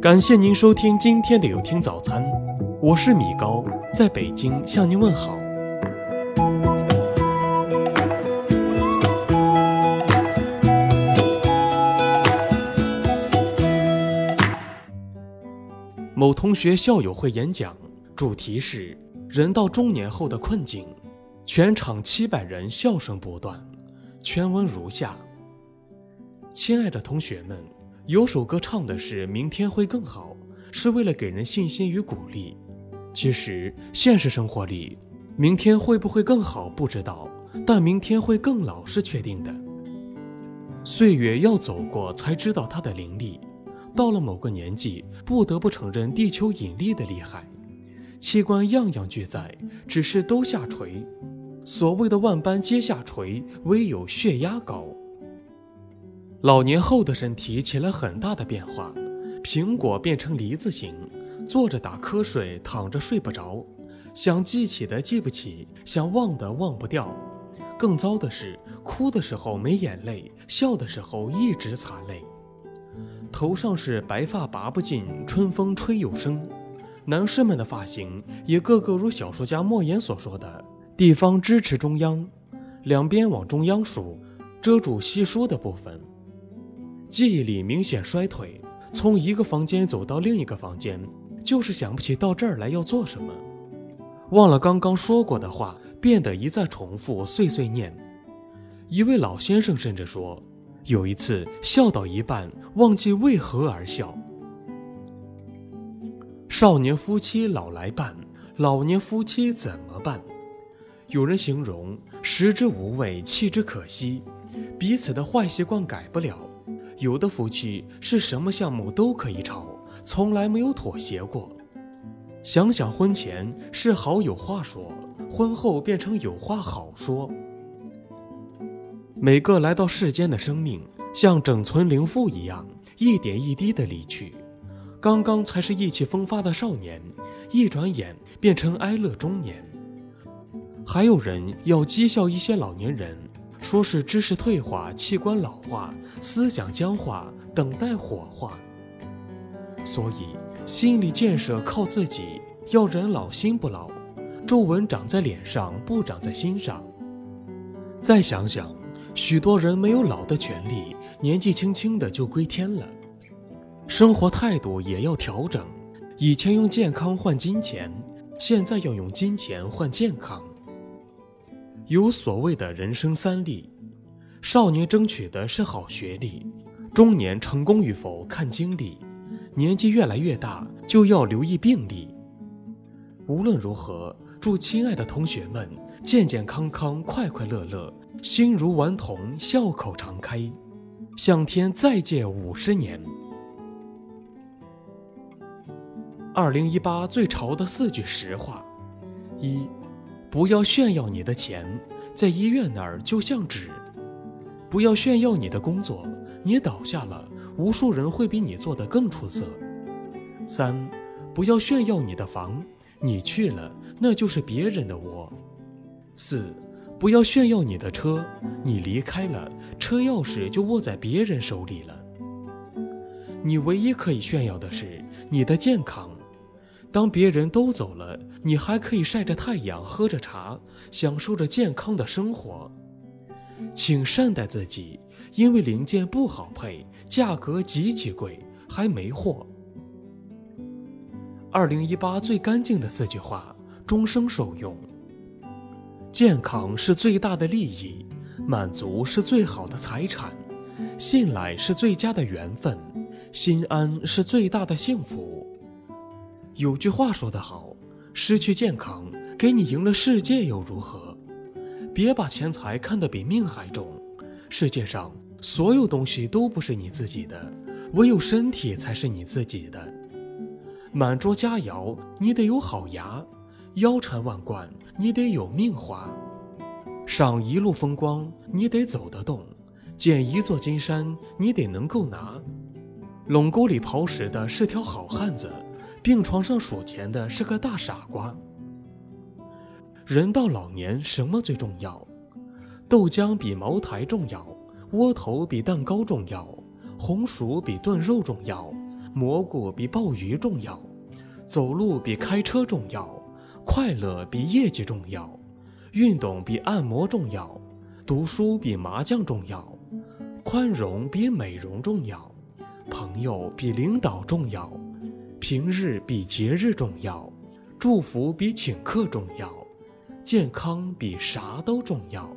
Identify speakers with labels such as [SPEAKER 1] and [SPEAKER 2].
[SPEAKER 1] 感谢您收听今天的有听早餐，我是米高，在北京向您问好。某同学校友会演讲，主题是“人到中年后的困境”，全场七百人笑声不断。全文如下：亲爱的同学们。有首歌唱的是“明天会更好”，是为了给人信心与鼓励。其实现实生活里，明天会不会更好不知道，但明天会更老是确定的。岁月要走过才知道它的凌厉，到了某个年纪，不得不承认地球引力的厉害。器官样样俱在，只是都下垂。所谓的万般皆下垂，唯有血压高。老年后的身体起了很大的变化，苹果变成梨子形，坐着打瞌睡，躺着睡不着，想记起的记不起，想忘的忘不掉。更糟的是，哭的时候没眼泪，笑的时候一直擦泪。头上是白发拔不尽，春风吹又生。男士们的发型也个个如小说家莫言所说的“地方支持中央”，两边往中央梳，遮住稀疏的部分。记忆力明显衰退，从一个房间走到另一个房间，就是想不起到这儿来要做什么，忘了刚刚说过的话，变得一再重复，碎碎念。一位老先生甚至说，有一次笑到一半，忘记为何而笑。少年夫妻老来伴，老年夫妻怎么办？有人形容食之无味，弃之可惜，彼此的坏习惯改不了。有的夫妻是什么项目都可以吵，从来没有妥协过。想想婚前是好有话说，婚后变成有话好说。每个来到世间的生命，像整存灵腹一样，一点一滴的离去。刚刚才是意气风发的少年，一转眼变成哀乐中年。还有人要讥笑一些老年人。说是知识退化、器官老化、思想僵化，等待火化。所以，心理建设靠自己，要人老心不老，皱纹长在脸上，不长在心上。再想想，许多人没有老的权利，年纪轻轻的就归天了。生活态度也要调整，以前用健康换金钱，现在要用金钱换健康。有所谓的人生三历，少年争取的是好学历，中年成功与否看经历，年纪越来越大就要留意病历。无论如何，祝亲爱的同学们健健康康、快快乐乐，心如顽童，笑口常开，向天再借五十年。二零一八最潮的四句实话：一。不要炫耀你的钱，在医院那儿就像纸；不要炫耀你的工作，你倒下了，无数人会比你做得更出色。三，不要炫耀你的房，你去了，那就是别人的窝。四，不要炫耀你的车，你离开了，车钥匙就握在别人手里了。你唯一可以炫耀的是你的健康。当别人都走了，你还可以晒着太阳，喝着茶，享受着健康的生活。请善待自己，因为零件不好配，价格极其贵，还没货。二零一八最干净的四句话，终生受用。健康是最大的利益，满足是最好的财产，信赖是最佳的缘分，心安是最大的幸福。有句话说得好，失去健康，给你赢了世界又如何？别把钱财看得比命还重。世界上所有东西都不是你自己的，唯有身体才是你自己的。满桌佳肴，你得有好牙；腰缠万贯，你得有命花；赏一路风光，你得走得动；捡一座金山，你得能够拿。垄沟里刨食的是条好汉子。病床上数钱的是个大傻瓜。人到老年，什么最重要？豆浆比茅台重要，窝头比蛋糕重要，红薯比炖肉重要，蘑菇比鲍鱼重要，走路比开车重要，快乐比业绩重要，运动比按摩重要，读书比麻将重要，宽容比美容重要，朋友比领导重要，平日比节日重要，祝福比请客重要，健康比啥都重要。